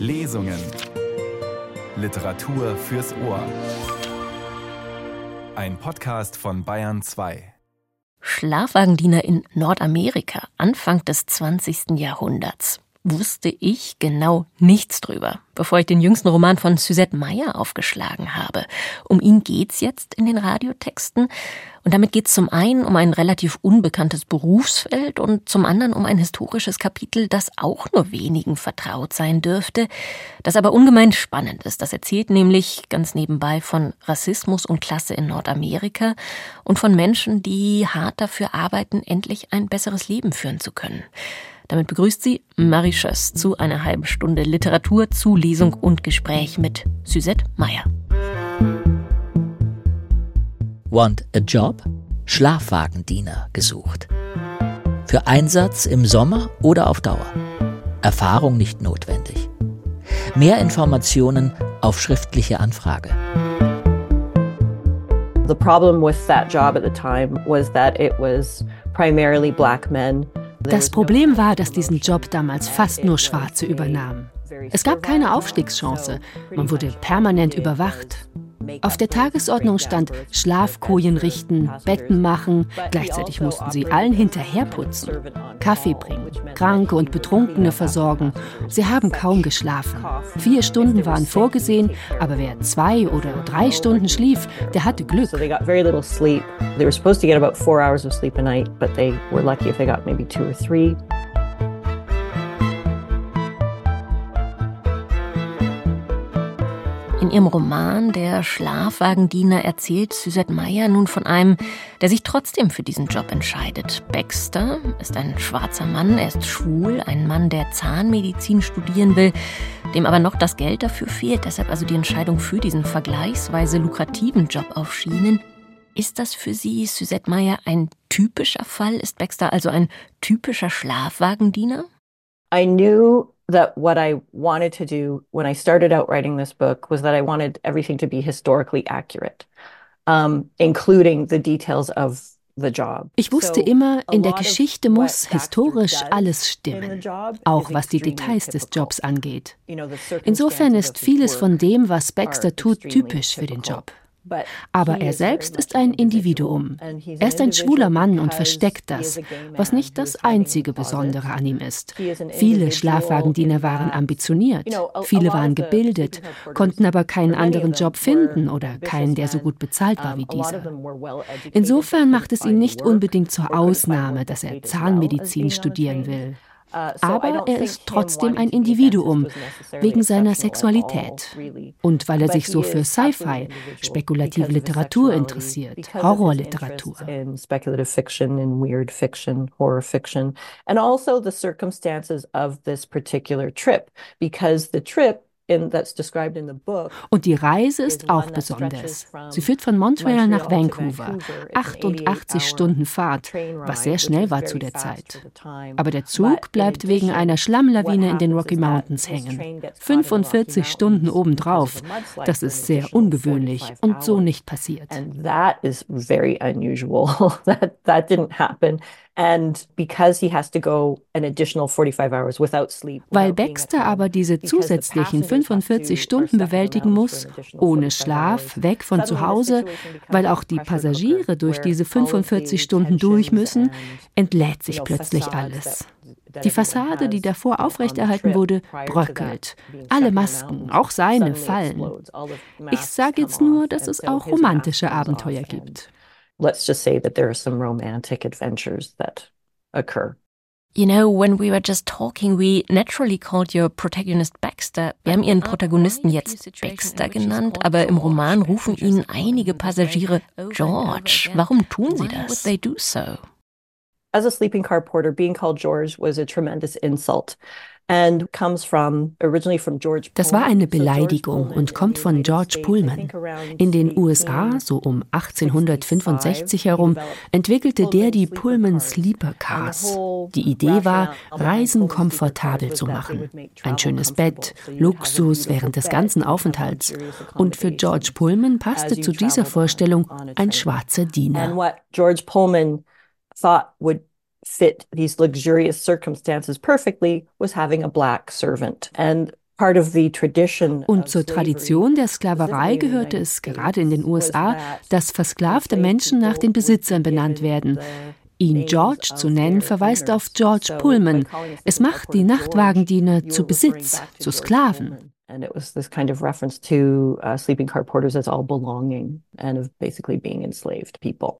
Lesungen. Literatur fürs Ohr. Ein Podcast von Bayern 2. Schlafwagendiener in Nordamerika Anfang des 20. Jahrhunderts wusste ich genau nichts drüber, bevor ich den jüngsten Roman von Suzette Meyer aufgeschlagen habe. Um ihn geht's jetzt in den Radiotexten. Und damit geht's zum einen um ein relativ unbekanntes Berufsfeld und zum anderen um ein historisches Kapitel, das auch nur wenigen vertraut sein dürfte, das aber ungemein spannend ist. Das erzählt nämlich ganz nebenbei von Rassismus und Klasse in Nordamerika und von Menschen, die hart dafür arbeiten, endlich ein besseres Leben führen zu können. Damit begrüßt sie Marie Schöss zu einer halben Stunde Literatur, zu Lesung und Gespräch mit Suzette Meyer. Want a Job? Schlafwagendiener gesucht. Für Einsatz im Sommer oder auf Dauer. Erfahrung nicht notwendig. Mehr Informationen auf schriftliche Anfrage. The problem with that job at the time was that it was primarily black men das Problem war, dass diesen Job damals fast nur Schwarze übernahmen. Es gab keine Aufstiegschance. Man wurde permanent überwacht. Auf der Tagesordnung stand Schlafkojen richten, Betten machen, gleichzeitig mussten sie allen hinterherputzen, Kaffee bringen, Kranke und Betrunkene versorgen. Sie haben kaum geschlafen. Vier Stunden waren vorgesehen, aber wer zwei oder drei Stunden schlief, der hatte Glück. They In ihrem Roman Der Schlafwagendiener erzählt Suzette Meyer nun von einem, der sich trotzdem für diesen Job entscheidet. Baxter ist ein schwarzer Mann, er ist schwul, ein Mann, der Zahnmedizin studieren will, dem aber noch das Geld dafür fehlt, deshalb also die Entscheidung für diesen vergleichsweise lukrativen Job auf Schienen. Ist das für Sie, Suzette Meyer, ein typischer Fall? Ist Baxter also ein typischer Schlafwagendiener? I knew that what I wanted to do when I started out writing this book was that I wanted everything to be historically accurate, um, including the details of Ich wusste immer, in der Geschichte muss historisch alles stimmen, auch was die Details des Jobs angeht. Insofern ist vieles von dem, was Baxter tut, typisch für den Job. Aber er selbst ist ein Individuum. Er ist ein schwuler Mann und versteckt das, was nicht das einzige Besondere an ihm ist. Viele Schlafwagendiener waren ambitioniert, viele waren gebildet, konnten aber keinen anderen Job finden oder keinen, der so gut bezahlt war wie dieser. Insofern macht es ihn nicht unbedingt zur Ausnahme, dass er Zahnmedizin studieren will. Uh, Aber er ist trotzdem ein Individuum wegen seiner Sexualität. und weil er sich so für Sci-Fi, spekulative Literatur interessiert, Horrorliteratur. And also the circumstances of this particular trip, because the trip und die Reise ist auch besonders. Sie führt von Montreal nach Vancouver. 88 Stunden Fahrt, was sehr schnell war zu der Zeit. Aber der Zug bleibt wegen einer Schlammlawine in den Rocky Mountains hängen. 45 Stunden obendrauf. Das ist sehr ungewöhnlich und so nicht passiert. Weil Baxter aber diese zusätzlichen 45 Stunden bewältigen muss, ohne Schlaf, weg von zu Hause, weil auch die Passagiere durch diese 45 Stunden durch müssen, entlädt sich plötzlich alles. Die Fassade, die davor aufrechterhalten wurde, bröckelt. Alle Masken, auch seine, fallen. Ich sage jetzt nur, dass es auch romantische Abenteuer gibt let's just say that there are some romantic adventures that occur. You know, when we were just talking, we naturally called your protagonist Baxter. Wir haben ihren Protagonisten jetzt Baxter genannt, aber im Roman rufen ihn einige Passagiere George. Warum tun sie das? They do so? As a sleeping car porter, being called George was a tremendous insult. Das war eine Beleidigung und kommt von George Pullman. In den USA, so um 1865 herum, entwickelte der die Pullman Sleeper Cars. Die Idee war, Reisen komfortabel zu machen. Ein schönes Bett, Luxus während des ganzen Aufenthalts. Und für George Pullman passte zu dieser Vorstellung ein schwarzer Diener. George Pullman thought would fit these luxurious circumstances perfectly was having a black servant. And Und zur Tradition der Sklaverei gehörte es gerade in den USA, dass versklavte Menschen nach den Besitzern benannt werden. Ihn George zu nennen, verweist auf George Pullman. Es macht die Nachtwagendiener zu Besitz, zu Sklaven. And it was this kind of reference to uh, sleeping car porters as all belonging and of basically being enslaved people.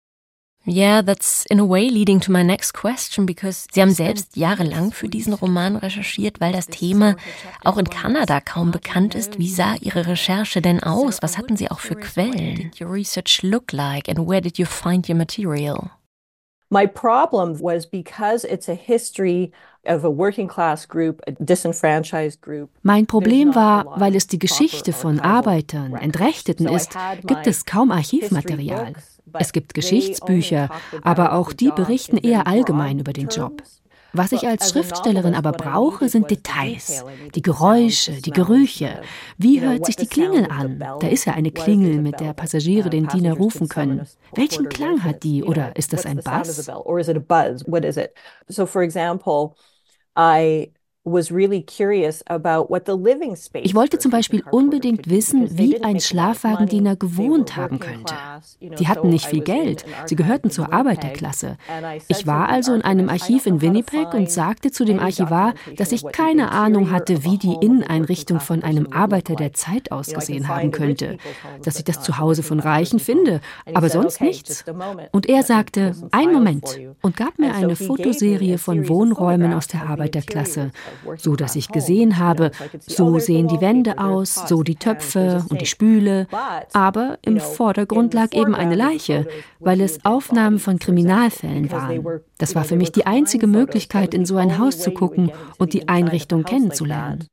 Yeah, that's in a way leading to my next question, because Sie haben selbst jahrelang für diesen Roman recherchiert, weil das Thema auch in Kanada kaum bekannt ist. Wie sah Ihre Recherche denn aus? Was hatten Sie auch für Quellen? Did your research look like and where did you find your material? My problem was because it's a history mein Problem war, weil es die Geschichte von Arbeitern, Entrechteten ist, gibt es kaum Archivmaterial. Es gibt Geschichtsbücher, aber auch die berichten eher allgemein über den Job. Was ich als Schriftstellerin aber brauche, sind Details. Die Geräusche, die Gerüche. Wie hört sich die Klingel an? Da ist ja eine Klingel, mit der Passagiere den Diener rufen können. Welchen Klang hat die? Oder ist das ein Bass? Ich wollte zum Beispiel unbedingt wissen, wie ein Schlafwagendiener gewohnt haben könnte. Die hatten nicht viel Geld, sie gehörten zur Arbeiterklasse. Ich war also in einem Archiv in Winnipeg und sagte zu dem Archivar, dass ich keine Ahnung hatte, wie die Inneneinrichtung von einem Arbeiter der Zeit ausgesehen haben könnte, dass ich das zu Hause von Reichen finde, aber sonst nichts. Und er sagte, ein Moment, und gab mir eine Fotoserie von Wohnräumen aus der Arbeiterklasse so dass ich gesehen habe, so sehen die Wände aus, so die Töpfe und die Spüle, aber im Vordergrund lag eben eine Leiche, weil es Aufnahmen von Kriminalfällen waren. Das war für mich die einzige Möglichkeit, in so ein Haus zu gucken und die Einrichtung kennenzulernen.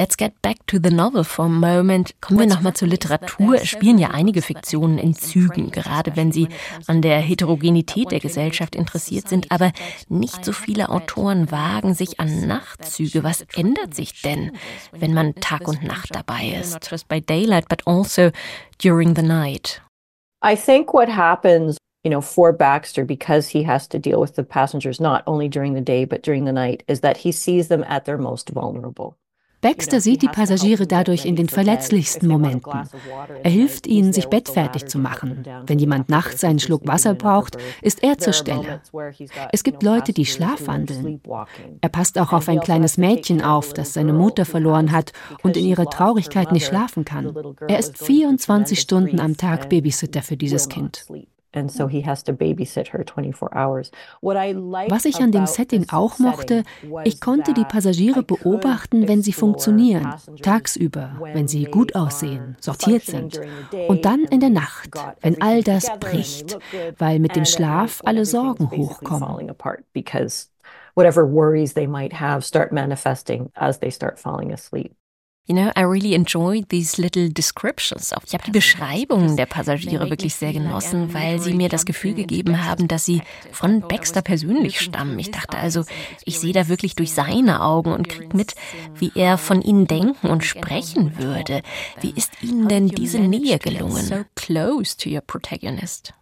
Let's get back to the novel for a moment. Kommen wir nochmal zur Literatur. Es spielen ja einige Fiktionen in Zügen, gerade wenn sie an der Heterogenität der Gesellschaft interessiert sind. Aber nicht so viele Autoren wagen sich an Nachtzüge. Was ändert sich denn, wenn man Tag und Nacht dabei ist? Not just by daylight, but also during the night. I think what happens you know, for Baxter, because he has to deal with the passengers not only during the day but during the night, is that he sees them at their most vulnerable. Baxter sieht die Passagiere dadurch in den verletzlichsten Momenten. Er hilft ihnen, sich bettfertig zu machen. Wenn jemand nachts einen Schluck Wasser braucht, ist er zur Stelle. Es gibt Leute, die schlafwandeln. Er passt auch auf ein kleines Mädchen auf, das seine Mutter verloren hat und in ihrer Traurigkeit nicht schlafen kann. Er ist 24 Stunden am Tag Babysitter für dieses Kind. Was ich an dem Setting auch mochte, ich konnte die Passagiere beobachten, wenn sie funktionieren, tagsüber, wenn sie gut aussehen, sortiert sind, und dann in der Nacht, wenn all das bricht, weil mit dem Schlaf alle Sorgen hochkommen. Whatever worries they might have start manifesting as they start falling asleep. You know, I really enjoyed these little descriptions. Ich habe die Beschreibungen der Passagiere wirklich sehr genossen, weil sie mir das Gefühl gegeben haben, dass sie von Baxter persönlich stammen. Ich dachte also, ich sehe da wirklich durch seine Augen und kriege mit, wie er von ihnen denken und sprechen würde. Wie ist Ihnen denn diese Nähe gelungen? So close to your protagonist.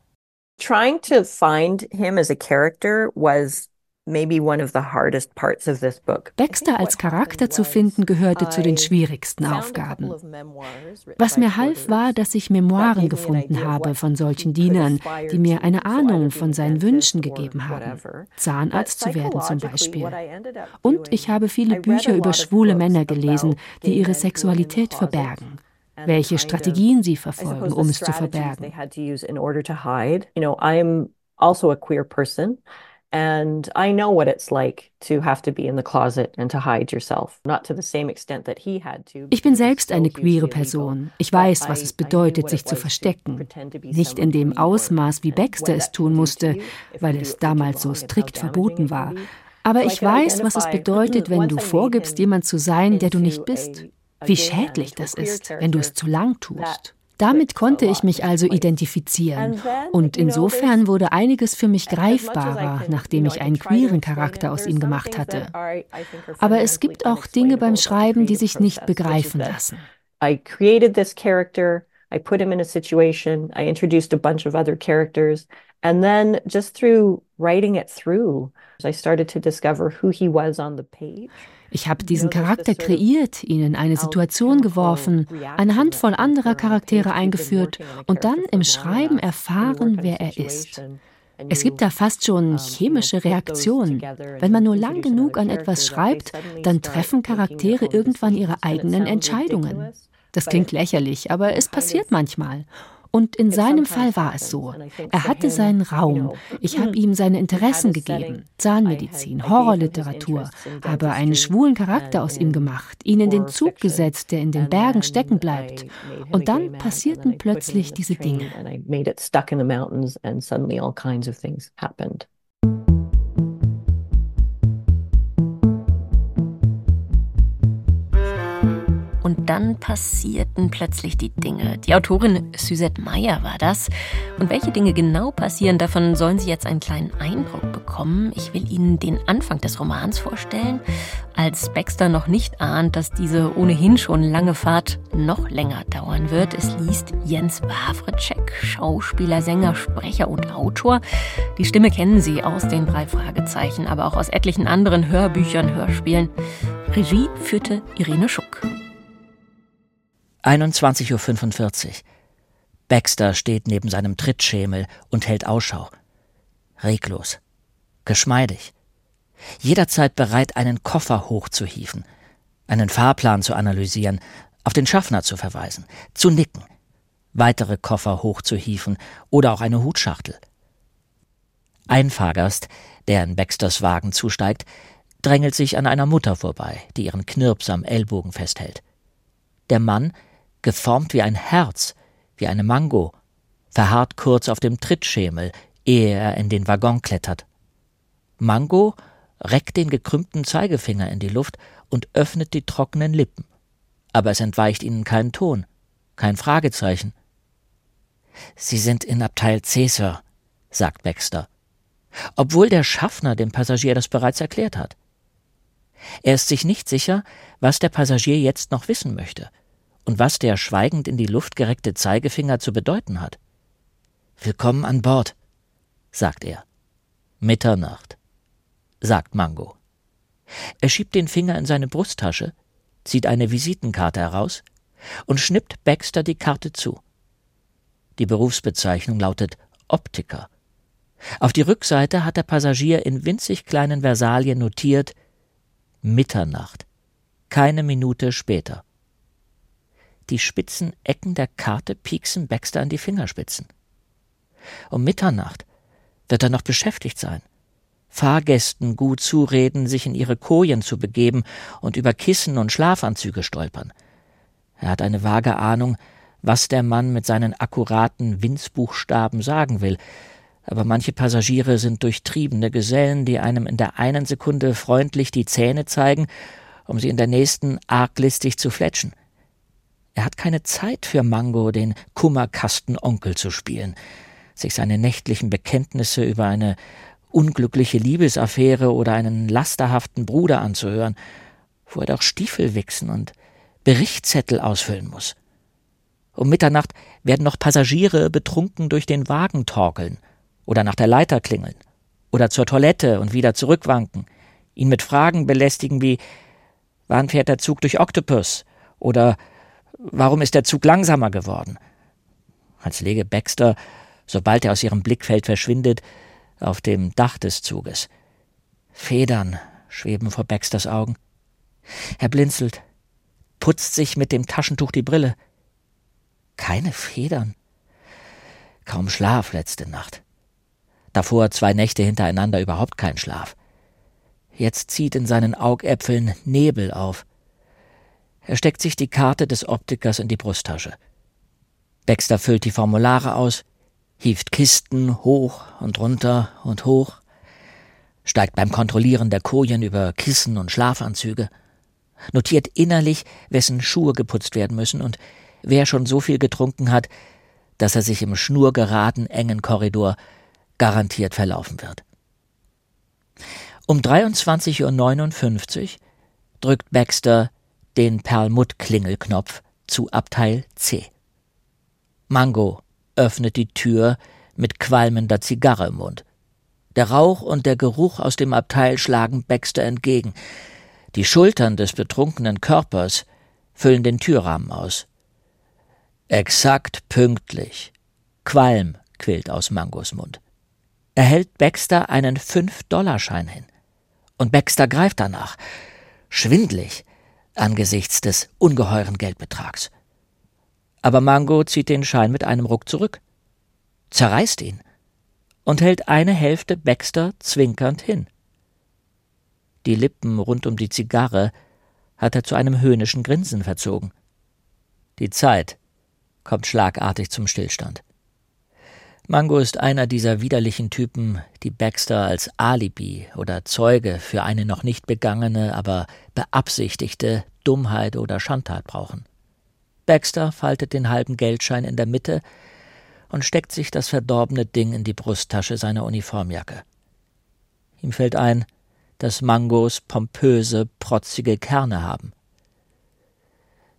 Trying to find him as a character was Baxter als Charakter zu finden gehörte zu den schwierigsten Aufgaben. Was mir half, war, dass ich Memoiren gefunden habe von solchen Dienern, die mir eine Ahnung von seinen Wünschen gegeben haben. Zahnarzt zu werden zum Beispiel. Und ich habe viele Bücher über schwule Männer gelesen, die ihre Sexualität verbergen welche Strategien sie verfolgen, um es zu verbergen. And I know what it's like to have to be in the closet and to hide yourself. Not to the same extent that he had to. Ich bin selbst eine queere Person. Ich weiß, was es bedeutet, sich zu verstecken. Nicht in dem Ausmaß, wie Baxter es tun musste, weil es damals so strikt verboten war. Aber ich weiß, was es bedeutet, wenn du vorgibst, jemand zu sein, der du nicht bist. Wie schädlich das ist, wenn du es zu lang tust. Damit konnte ich mich also identifizieren. Und insofern wurde einiges für mich greifbarer, nachdem ich einen queeren Charakter aus ihm gemacht hatte. Aber es gibt auch Dinge beim Schreiben, die sich nicht begreifen lassen. I created this character, I put him in a situation, I introduced a bunch of other characters, And then just through writing it through, I started to discover who he was on the page. Ich habe diesen Charakter kreiert, ihn in eine Situation geworfen, eine Handvoll anderer Charaktere eingeführt und dann im Schreiben erfahren, wer er ist. Es gibt da fast schon chemische Reaktionen. Wenn man nur lang genug an etwas schreibt, dann treffen Charaktere irgendwann ihre eigenen Entscheidungen. Das klingt lächerlich, aber es passiert manchmal. Und in seinem Fall war es so. Er hatte seinen Raum. Ich habe ihm seine Interessen gegeben. Zahnmedizin, Horrorliteratur. Habe einen schwulen Charakter aus ihm gemacht, ihn in den Zug gesetzt, der in den Bergen stecken bleibt. Und dann passierten plötzlich diese Dinge. Dann passierten plötzlich die Dinge. Die Autorin Suzette Meyer war das. Und welche Dinge genau passieren, davon sollen Sie jetzt einen kleinen Eindruck bekommen. Ich will Ihnen den Anfang des Romans vorstellen. Als Baxter noch nicht ahnt, dass diese ohnehin schon lange Fahrt noch länger dauern wird, es liest Jens Wawritschek, Schauspieler, Sänger, Sprecher und Autor. Die Stimme kennen Sie aus den drei Fragezeichen, aber auch aus etlichen anderen Hörbüchern, Hörspielen. Regie führte Irene Schuck. 21.45 Uhr. Baxter steht neben seinem Trittschemel und hält Ausschau. Reglos. Geschmeidig. Jederzeit bereit, einen Koffer hochzuhieven, einen Fahrplan zu analysieren, auf den Schaffner zu verweisen, zu nicken, weitere Koffer hochzuhieven oder auch eine Hutschachtel. Ein Fahrgast, der in Baxters Wagen zusteigt, drängelt sich an einer Mutter vorbei, die ihren Knirps am Ellbogen festhält. Der Mann geformt wie ein Herz, wie eine Mango, verharrt kurz auf dem Trittschemel, ehe er in den Waggon klettert. Mango reckt den gekrümmten Zeigefinger in die Luft und öffnet die trockenen Lippen. Aber es entweicht ihnen kein Ton, kein Fragezeichen. Sie sind in Abteil C, Sir, sagt Baxter, obwohl der Schaffner dem Passagier das bereits erklärt hat. Er ist sich nicht sicher, was der Passagier jetzt noch wissen möchte und was der schweigend in die Luft gereckte Zeigefinger zu bedeuten hat. Willkommen an Bord, sagt er. Mitternacht, sagt Mango. Er schiebt den Finger in seine Brusttasche, zieht eine Visitenkarte heraus und schnippt Baxter die Karte zu. Die Berufsbezeichnung lautet Optiker. Auf die Rückseite hat der Passagier in winzig kleinen Versalien notiert Mitternacht. Keine Minute später. Die spitzen Ecken der Karte pieksen Baxter an die Fingerspitzen. Um Mitternacht wird er noch beschäftigt sein. Fahrgästen gut zureden, sich in ihre Kojen zu begeben und über Kissen und Schlafanzüge stolpern. Er hat eine vage Ahnung, was der Mann mit seinen akkuraten Winzbuchstaben sagen will, aber manche Passagiere sind durchtriebene Gesellen, die einem in der einen Sekunde freundlich die Zähne zeigen, um sie in der nächsten arglistig zu fletschen. Er hat keine Zeit für Mango, den Kummerkastenonkel zu spielen, sich seine nächtlichen Bekenntnisse über eine unglückliche Liebesaffäre oder einen lasterhaften Bruder anzuhören, wo er doch Stiefel wichsen und Berichtszettel ausfüllen muss. Um Mitternacht werden noch Passagiere betrunken durch den Wagen torkeln oder nach der Leiter klingeln oder zur Toilette und wieder zurückwanken, ihn mit Fragen belästigen wie Wann fährt der Zug durch Octopus? oder Warum ist der Zug langsamer geworden? Als lege Baxter, sobald er aus ihrem Blickfeld verschwindet, auf dem Dach des Zuges. Federn schweben vor Baxters Augen. Er blinzelt, putzt sich mit dem Taschentuch die Brille. Keine Federn. Kaum Schlaf letzte Nacht. Davor zwei Nächte hintereinander überhaupt kein Schlaf. Jetzt zieht in seinen Augäpfeln Nebel auf. Er steckt sich die Karte des Optikers in die Brusttasche. Baxter füllt die Formulare aus, hieft Kisten hoch und runter und hoch, steigt beim Kontrollieren der Kojen über Kissen und Schlafanzüge, notiert innerlich, wessen Schuhe geputzt werden müssen und wer schon so viel getrunken hat, dass er sich im schnurgeraden engen Korridor garantiert verlaufen wird. Um 23.59 Uhr drückt Baxter den Perlmutt-Klingelknopf zu Abteil C. Mango öffnet die Tür mit qualmender Zigarre im Mund. Der Rauch und der Geruch aus dem Abteil schlagen Baxter entgegen. Die Schultern des betrunkenen Körpers füllen den Türrahmen aus. Exakt pünktlich. Qualm quillt aus Mangos Mund. Er hält Baxter einen Fünf-Dollarschein hin. Und Baxter greift danach. Schwindlig angesichts des ungeheuren Geldbetrags. Aber Mango zieht den Schein mit einem Ruck zurück, zerreißt ihn und hält eine Hälfte Baxter zwinkernd hin. Die Lippen rund um die Zigarre hat er zu einem höhnischen Grinsen verzogen. Die Zeit kommt schlagartig zum Stillstand. Mango ist einer dieser widerlichen Typen, die Baxter als Alibi oder Zeuge für eine noch nicht begangene, aber beabsichtigte Dummheit oder Schandtat brauchen. Baxter faltet den halben Geldschein in der Mitte und steckt sich das verdorbene Ding in die Brusttasche seiner Uniformjacke. Ihm fällt ein, dass Mangos pompöse, protzige Kerne haben.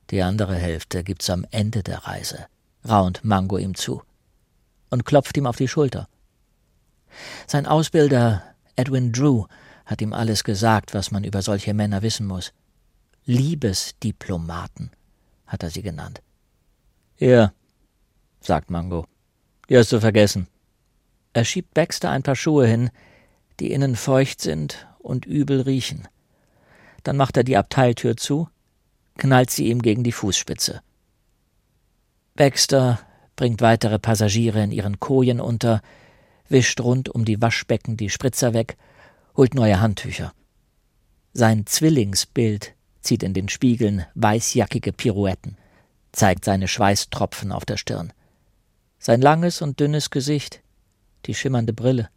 Die andere Hälfte gibt's am Ende der Reise, raunt Mango ihm zu und klopft ihm auf die Schulter. Sein Ausbilder Edwin Drew hat ihm alles gesagt, was man über solche Männer wissen muss. Liebesdiplomaten hat er sie genannt. Ja, sagt Mango. Die hast du vergessen. Er schiebt Baxter ein paar Schuhe hin, die innen feucht sind und übel riechen. Dann macht er die Abteiltür zu, knallt sie ihm gegen die Fußspitze. Baxter bringt weitere Passagiere in ihren Kojen unter, wischt rund um die Waschbecken die Spritzer weg, holt neue Handtücher. Sein Zwillingsbild zieht in den Spiegeln weißjackige Pirouetten, zeigt seine Schweißtropfen auf der Stirn. Sein langes und dünnes Gesicht, die schimmernde Brille.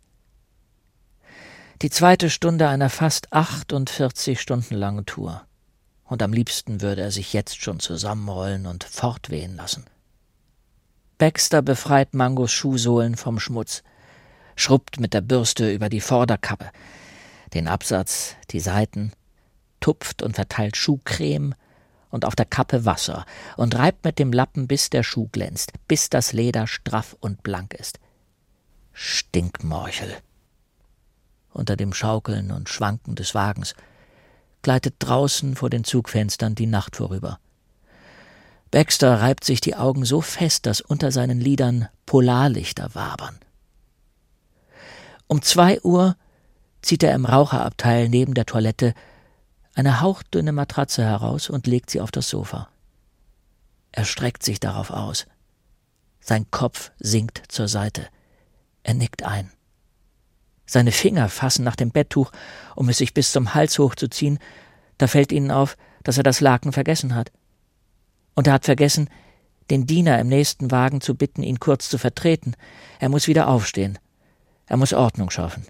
Die zweite Stunde einer fast 48 Stunden langen Tour. Und am liebsten würde er sich jetzt schon zusammenrollen und fortwehen lassen. Baxter befreit Mangos Schuhsohlen vom Schmutz, schrubbt mit der Bürste über die Vorderkappe, den Absatz, die Seiten, tupft und verteilt Schuhcreme und auf der Kappe Wasser und reibt mit dem Lappen, bis der Schuh glänzt, bis das Leder straff und blank ist. Stinkmorchel. Unter dem Schaukeln und Schwanken des Wagens gleitet draußen vor den Zugfenstern die Nacht vorüber. Baxter reibt sich die Augen so fest, dass unter seinen Lidern Polarlichter wabern. Um zwei Uhr zieht er im Raucherabteil neben der Toilette eine hauchdünne Matratze heraus und legt sie auf das Sofa. Er streckt sich darauf aus. Sein Kopf sinkt zur Seite. Er nickt ein. Seine Finger fassen nach dem Betttuch, um es sich bis zum Hals hochzuziehen, da fällt ihnen auf, dass er das Laken vergessen hat. Und er hat vergessen, den Diener im nächsten Wagen zu bitten, ihn kurz zu vertreten. Er muss wieder aufstehen. Er muss Ordnung schaffen.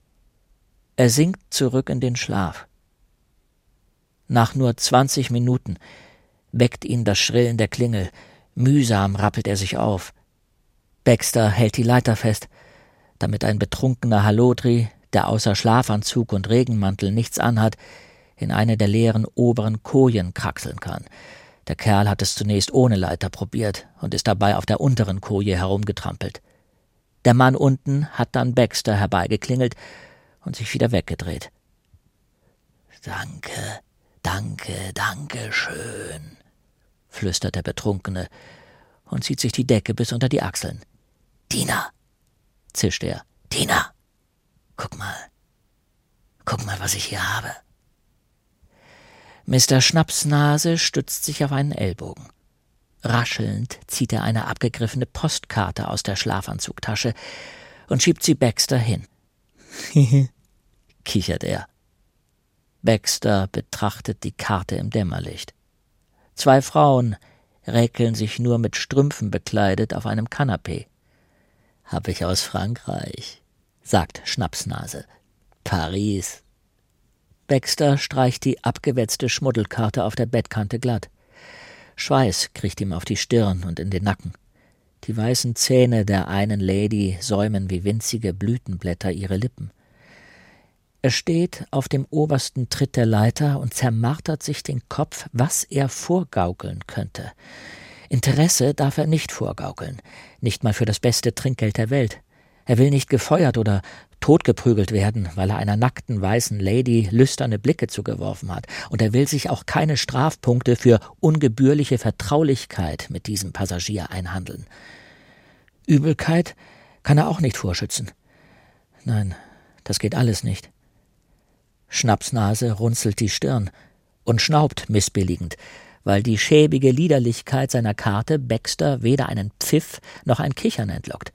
Er sinkt zurück in den Schlaf. Nach nur zwanzig Minuten weckt ihn das Schrillen der Klingel. Mühsam rappelt er sich auf. Baxter hält die Leiter fest, damit ein betrunkener Halodri, der außer Schlafanzug und Regenmantel nichts anhat, in eine der leeren oberen Kojen kraxeln kann. Der Kerl hat es zunächst ohne Leiter probiert und ist dabei auf der unteren Koje herumgetrampelt. Der Mann unten hat dann Baxter herbeigeklingelt und sich wieder weggedreht. Danke, Danke, danke schön, flüstert der Betrunkene und zieht sich die Decke bis unter die Achseln. Tina, zischt er. Tina, guck mal. Guck mal, was ich hier habe. Mr. Schnapsnase stützt sich auf einen Ellbogen. Raschelnd zieht er eine abgegriffene Postkarte aus der Schlafanzugtasche und schiebt sie Baxter hin. kichert er. Baxter betrachtet die Karte im Dämmerlicht. Zwei Frauen räkeln sich nur mit Strümpfen bekleidet auf einem Kanapee. Hab ich aus Frankreich, sagt Schnapsnase. Paris. Baxter streicht die abgewetzte Schmuddelkarte auf der Bettkante glatt. Schweiß kriecht ihm auf die Stirn und in den Nacken. Die weißen Zähne der einen Lady säumen wie winzige Blütenblätter ihre Lippen. Er steht auf dem obersten Tritt der Leiter und zermartert sich den Kopf, was er vorgaukeln könnte. Interesse darf er nicht vorgaukeln, nicht mal für das beste Trinkgeld der Welt. Er will nicht gefeuert oder totgeprügelt werden, weil er einer nackten weißen Lady lüsterne Blicke zugeworfen hat, und er will sich auch keine Strafpunkte für ungebührliche Vertraulichkeit mit diesem Passagier einhandeln. Übelkeit kann er auch nicht vorschützen. Nein, das geht alles nicht. Schnapsnase runzelt die Stirn und schnaubt missbilligend, weil die schäbige Liederlichkeit seiner Karte Baxter weder einen Pfiff noch ein Kichern entlockt.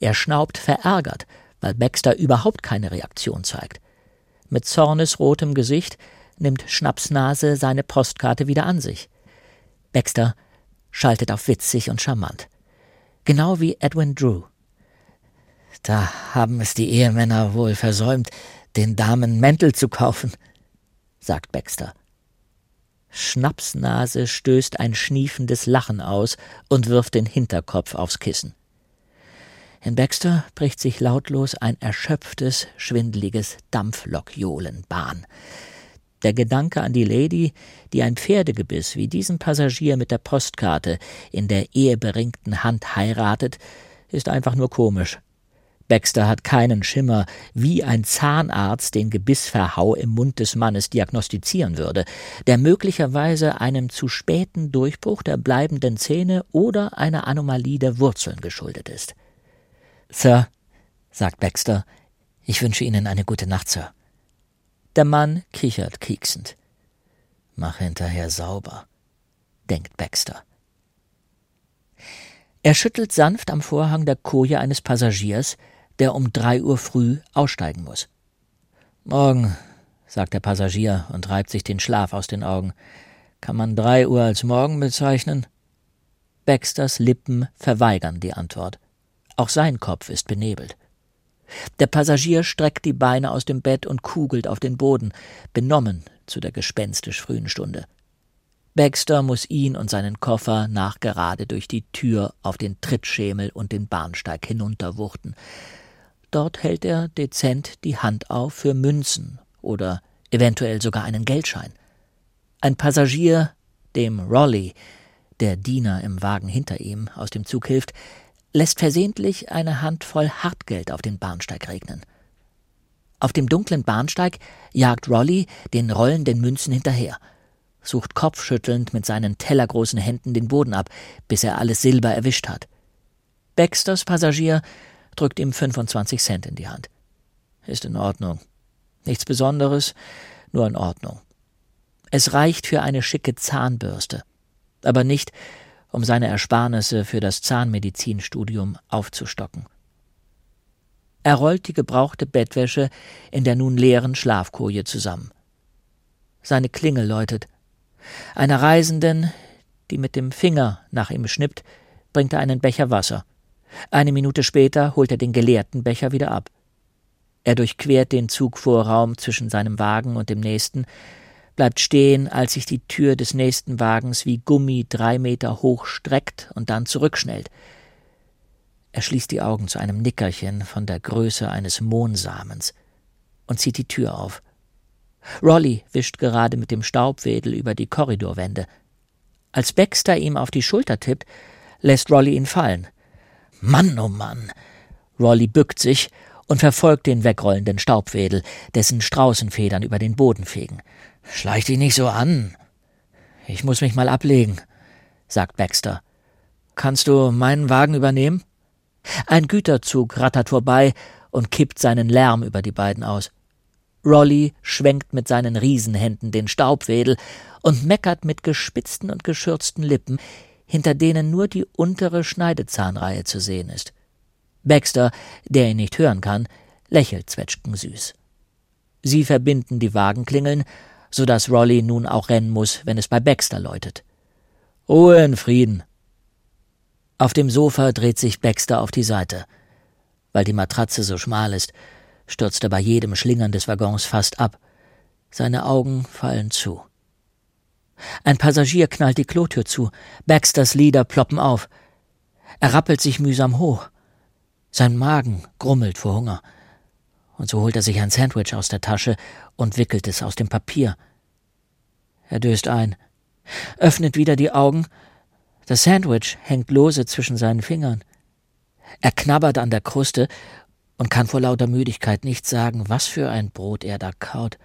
Er schnaubt verärgert, weil Baxter überhaupt keine Reaktion zeigt. Mit zornesrotem Gesicht nimmt Schnapsnase seine Postkarte wieder an sich. Baxter schaltet auf witzig und charmant. Genau wie Edwin Drew. Da haben es die Ehemänner wohl versäumt, den Damen Mäntel zu kaufen, sagt Baxter. Schnapsnase stößt ein schniefendes Lachen aus und wirft den Hinterkopf aufs Kissen. In Baxter bricht sich lautlos ein erschöpftes, schwindliges Dampflokjohlen Bahn. Der Gedanke an die Lady, die ein Pferdegebiss wie diesen Passagier mit der Postkarte in der eheberingten Hand heiratet, ist einfach nur komisch. Baxter hat keinen Schimmer, wie ein Zahnarzt den Gebissverhau im Mund des Mannes diagnostizieren würde, der möglicherweise einem zu späten Durchbruch der bleibenden Zähne oder einer Anomalie der Wurzeln geschuldet ist. Sir, sagt Baxter, ich wünsche Ihnen eine gute Nacht, Sir. Der Mann kichert kieksend. Mach hinterher sauber, denkt Baxter. Er schüttelt sanft am Vorhang der Koje eines Passagiers, der um drei Uhr früh aussteigen muss. Morgen, sagt der Passagier und reibt sich den Schlaf aus den Augen. Kann man drei Uhr als morgen bezeichnen? Baxters Lippen verweigern die Antwort. Auch sein Kopf ist benebelt. Der Passagier streckt die Beine aus dem Bett und kugelt auf den Boden, benommen zu der gespenstisch frühen Stunde. Baxter muss ihn und seinen Koffer nachgerade durch die Tür auf den Trittschemel und den Bahnsteig hinunterwuchten. Dort hält er dezent die Hand auf für Münzen oder eventuell sogar einen Geldschein. Ein Passagier, dem Rolly, der Diener im Wagen hinter ihm, aus dem Zug hilft, lässt versehentlich eine Handvoll Hartgeld auf den Bahnsteig regnen. Auf dem dunklen Bahnsteig jagt Rolly den rollenden Münzen hinterher, sucht kopfschüttelnd mit seinen tellergroßen Händen den Boden ab, bis er alles Silber erwischt hat. Baxters Passagier drückt ihm 25 Cent in die Hand. Ist in Ordnung. Nichts Besonderes, nur in Ordnung. Es reicht für eine schicke Zahnbürste, aber nicht, um seine Ersparnisse für das Zahnmedizinstudium aufzustocken. Er rollt die gebrauchte Bettwäsche in der nun leeren Schlafkoje zusammen. Seine Klingel läutet. Einer Reisenden, die mit dem Finger nach ihm schnippt, bringt er einen Becher Wasser. Eine Minute später holt er den geleerten Becher wieder ab. Er durchquert den Zugvorraum zwischen seinem Wagen und dem nächsten, bleibt stehen, als sich die Tür des nächsten Wagens wie Gummi drei Meter hoch streckt und dann zurückschnellt. Er schließt die Augen zu einem Nickerchen von der Größe eines Mohnsamens und zieht die Tür auf. Rolly wischt gerade mit dem Staubwedel über die Korridorwände. Als Baxter ihm auf die Schulter tippt, lässt Rolly ihn fallen. Mann, oh Mann! Rolly bückt sich und verfolgt den wegrollenden Staubwedel, dessen Straußenfedern über den Boden fegen. Schleich dich nicht so an. Ich muss mich mal ablegen, sagt Baxter. Kannst du meinen Wagen übernehmen? Ein Güterzug rattert vorbei und kippt seinen Lärm über die beiden aus. Rolly schwenkt mit seinen Riesenhänden den Staubwedel und meckert mit gespitzten und geschürzten Lippen, hinter denen nur die untere Schneidezahnreihe zu sehen ist. Baxter, der ihn nicht hören kann, lächelt zwetschgensüß. Sie verbinden die Wagenklingeln, so dass Rolly nun auch rennen muss, wenn es bei Baxter läutet. Ruhe in Frieden. Auf dem Sofa dreht sich Baxter auf die Seite. Weil die Matratze so schmal ist, stürzt er bei jedem Schlingern des Waggons fast ab. Seine Augen fallen zu. Ein Passagier knallt die Klotür zu. Baxters Lieder ploppen auf. Er rappelt sich mühsam hoch. Sein Magen grummelt vor Hunger. Und so holt er sich ein Sandwich aus der Tasche und wickelt es aus dem Papier. Er döst ein, öffnet wieder die Augen. Das Sandwich hängt lose zwischen seinen Fingern. Er knabbert an der Kruste und kann vor lauter Müdigkeit nicht sagen, was für ein Brot er da kaut.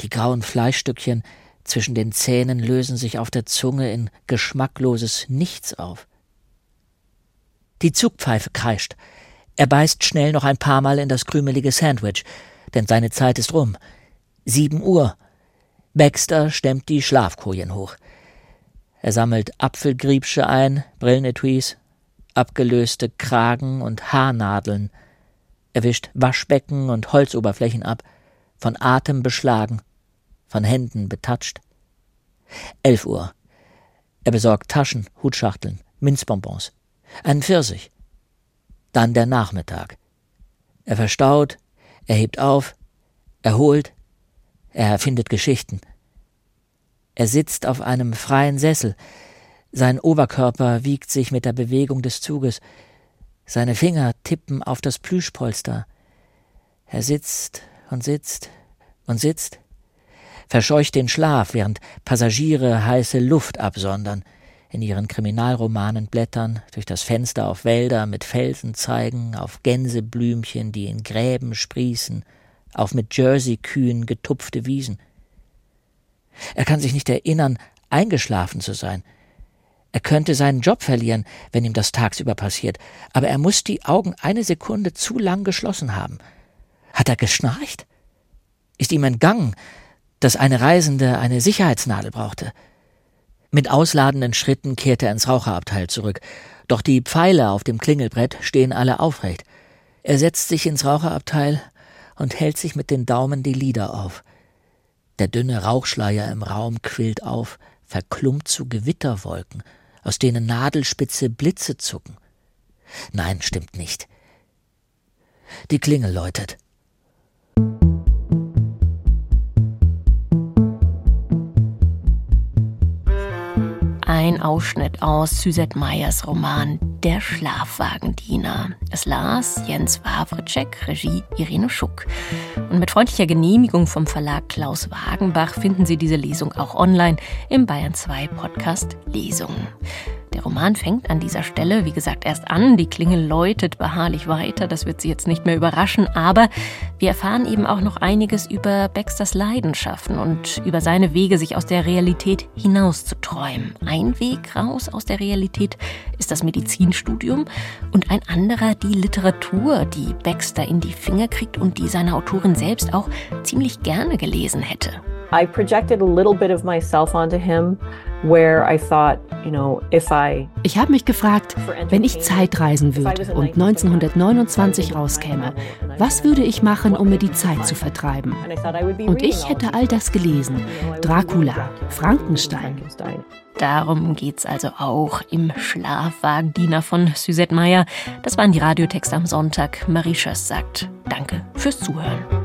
Die grauen Fleischstückchen zwischen den Zähnen lösen sich auf der Zunge in geschmackloses Nichts auf. Die Zugpfeife kreischt. Er beißt schnell noch ein paar Mal in das krümelige Sandwich, denn seine Zeit ist rum. Sieben Uhr. Baxter stemmt die Schlafkojen hoch. Er sammelt Apfelgriebsche ein, Brillenetuis, abgelöste Kragen und Haarnadeln. Er wischt Waschbecken und Holzoberflächen ab, von Atem beschlagen, von Händen betatscht. Elf Uhr. Er besorgt Taschen, Hutschachteln, Minzbonbons, einen Pfirsich. Dann der Nachmittag. Er verstaut, er hebt auf, er holt, er erfindet Geschichten. Er sitzt auf einem freien Sessel, sein Oberkörper wiegt sich mit der Bewegung des Zuges, seine Finger tippen auf das Plüschpolster. Er sitzt und sitzt und sitzt, verscheucht den Schlaf, während Passagiere heiße Luft absondern, in ihren Kriminalromanen blättern, durch das Fenster auf Wälder mit Felsen zeigen, auf Gänseblümchen, die in Gräben sprießen, auf mit Jersey-Kühen getupfte Wiesen. Er kann sich nicht erinnern, eingeschlafen zu sein. Er könnte seinen Job verlieren, wenn ihm das tagsüber passiert, aber er muss die Augen eine Sekunde zu lang geschlossen haben. Hat er geschnarcht? Ist ihm entgangen, dass eine Reisende eine Sicherheitsnadel brauchte? Mit ausladenden Schritten kehrt er ins Raucherabteil zurück, doch die Pfeile auf dem Klingelbrett stehen alle aufrecht. Er setzt sich ins Raucherabteil und hält sich mit den Daumen die Lider auf. Der dünne Rauchschleier im Raum quillt auf, verklumpt zu Gewitterwolken, aus denen nadelspitze Blitze zucken. Nein, stimmt nicht. Die Klingel läutet. Ein Ausschnitt aus Suzette Meyers Roman Der Schlafwagendiener. Es las Jens Wawritschek, Regie Irene Schuck. Und mit freundlicher Genehmigung vom Verlag Klaus Wagenbach finden Sie diese Lesung auch online im Bayern 2 Podcast Lesungen. Der Roman fängt an dieser Stelle, wie gesagt, erst an. Die Klingel läutet beharrlich weiter. Das wird Sie jetzt nicht mehr überraschen. Aber wir erfahren eben auch noch einiges über Baxters Leidenschaften und über seine Wege, sich aus der Realität hinauszuträumen. Ein Weg raus aus der Realität ist das Medizinstudium und ein anderer die Literatur, die Baxter in die Finger kriegt und die seine Autorin selbst auch ziemlich gerne gelesen hätte. I projected a little bit of myself onto him, where I thought, you know, if I. Ich habe mich gefragt, wenn ich Zeitreisen würde und 1929 rauskäme, was würde ich machen, um mir die Zeit zu vertreiben? Und ich hätte all das gelesen: Dracula, Frankenstein. Darum geht's also auch im Schlafwagendiener von Suzette Meyer. Das waren die Radiotexte am Sonntag. Marie Schöss sagt Danke fürs Zuhören.